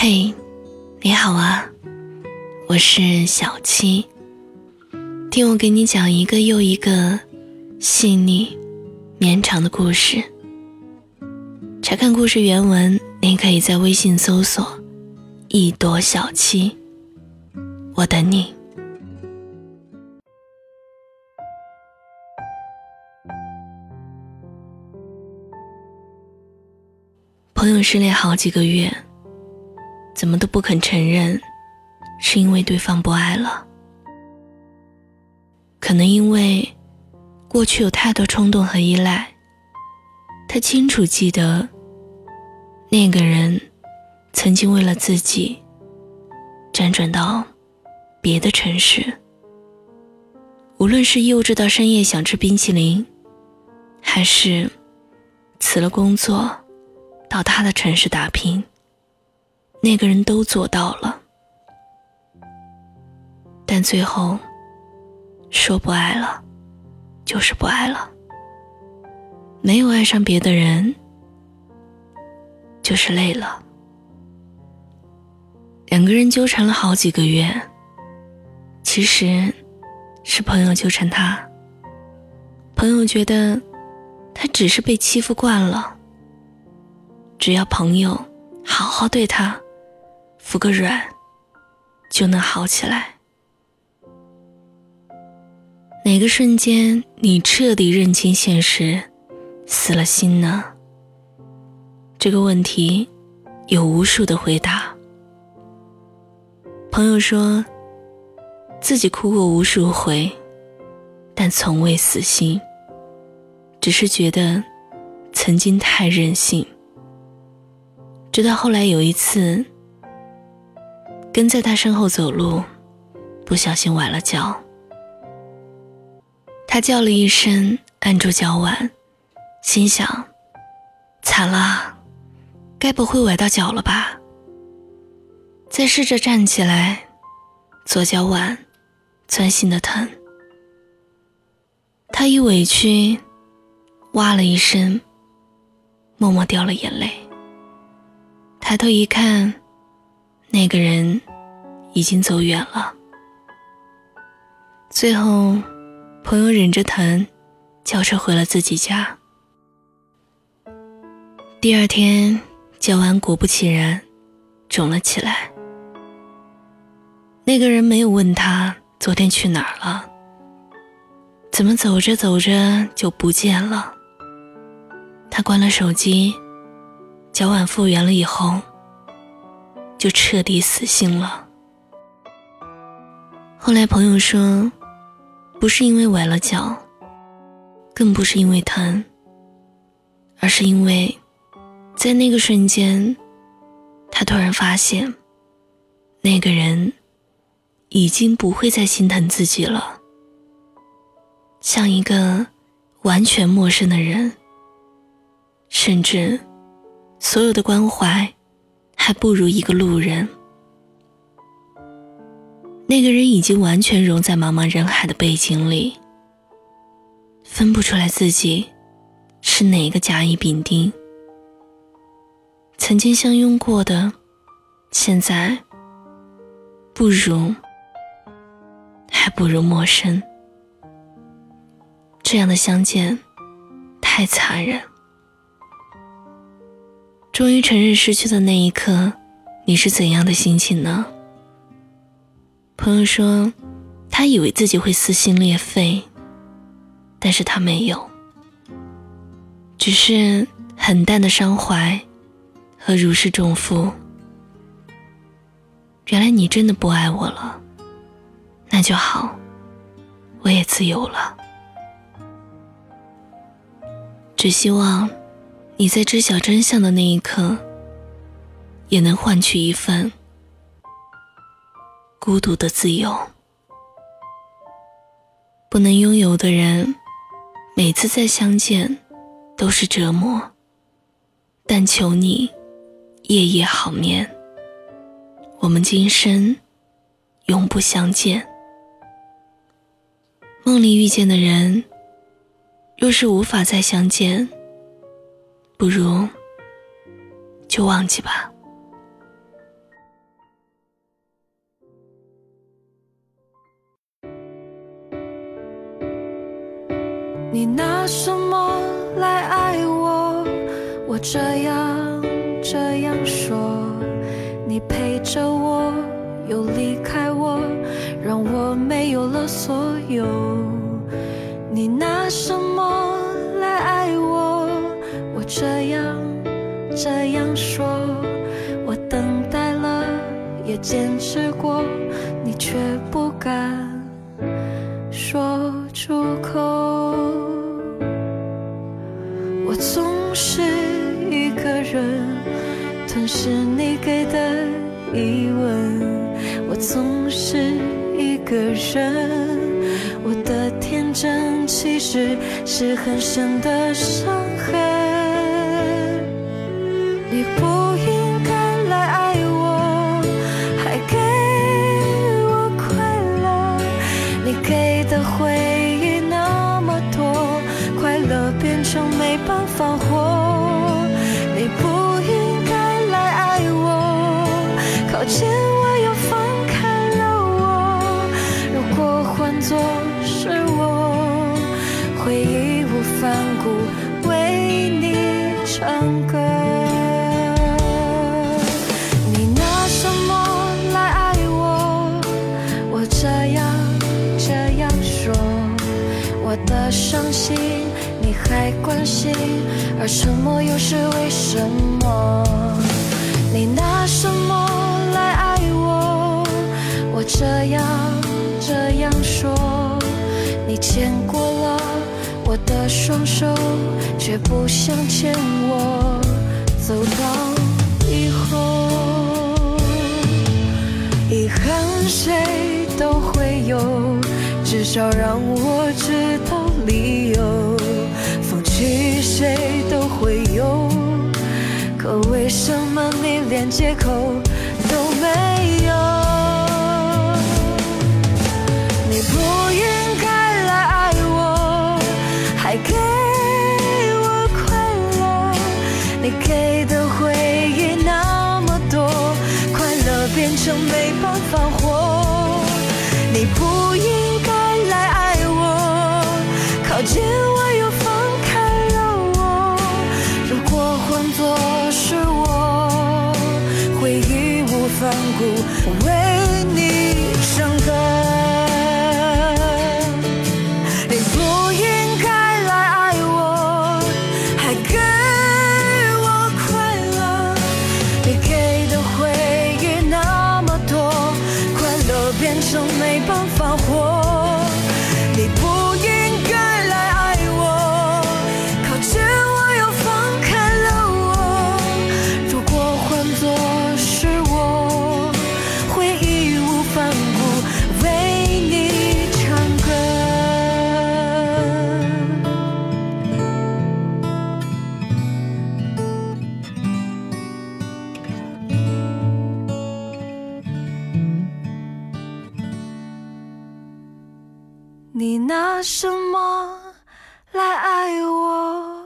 嘿，你好啊，我是小七。听我给你讲一个又一个细腻、绵长的故事。查看故事原文，您可以在微信搜索“一朵小七”，我等你。朋友失恋好几个月，怎么都不肯承认，是因为对方不爱了。可能因为过去有太多冲动和依赖，他清楚记得那个人曾经为了自己辗转到别的城市，无论是幼稚到深夜想吃冰淇淋，还是辞了工作。到他的城市打拼，那个人都做到了，但最后说不爱了，就是不爱了，没有爱上别的人，就是累了。两个人纠缠了好几个月，其实是朋友纠缠他，朋友觉得他只是被欺负惯了。只要朋友好好对他，服个软，就能好起来。哪个瞬间你彻底认清现实，死了心呢？这个问题有无数的回答。朋友说，自己哭过无数回，但从未死心，只是觉得曾经太任性。直到后来有一次，跟在他身后走路，不小心崴了脚。他叫了一声，按住脚腕，心想：惨了，该不会崴到脚了吧？再试着站起来，左脚腕钻心的疼。他一委屈，哇了一声，默默掉了眼泪。抬头一看，那个人已经走远了。最后，朋友忍着疼，叫车回了自己家。第二天，脚腕果不其然肿了起来。那个人没有问他昨天去哪儿了，怎么走着走着就不见了。他关了手机。脚腕复原了以后，就彻底死心了。后来朋友说，不是因为崴了脚，更不是因为疼，而是因为，在那个瞬间，他突然发现，那个人已经不会再心疼自己了，像一个完全陌生的人，甚至。所有的关怀，还不如一个路人。那个人已经完全融在茫茫人海的背景里，分不出来自己是哪个甲乙丙丁。曾经相拥过的，现在不如，还不如陌生。这样的相见，太残忍。终于承认失去的那一刻，你是怎样的心情呢？朋友说，他以为自己会撕心裂肺，但是他没有，只是很淡的伤怀和如释重负。原来你真的不爱我了，那就好，我也自由了。只希望。你在知晓真相的那一刻，也能换取一份孤独的自由。不能拥有的人，每次再相见都是折磨。但求你夜夜好眠，我们今生永不相见。梦里遇见的人，若是无法再相见。不如就忘记吧。你拿什么来爱我？我这样这样说。你陪着我又离开我让我没有了所有。你拿什么这样这样说，我等待了也坚持过，你却不敢说出口。我总是一个人吞噬你给的疑问，我总是一个人，我的天真其实是很深的伤痕。你不应该来爱我，还给我快乐，你给的回忆那么多，快乐变成没办法活。你不应该来爱我，靠近我又放开了我。如果换作是我，会义无反顾心你还关心，而沉默又是为什么？你拿什么来爱我？我这样这样说，你牵过了我的双手，却不想牵我走到以后。遗憾谁都会有，至少让我知道理由。放弃谁都会有，可为什么你连借口都没有？靠近我又放开了我。如果换做是我，会义无反顾为你拿什么来爱我？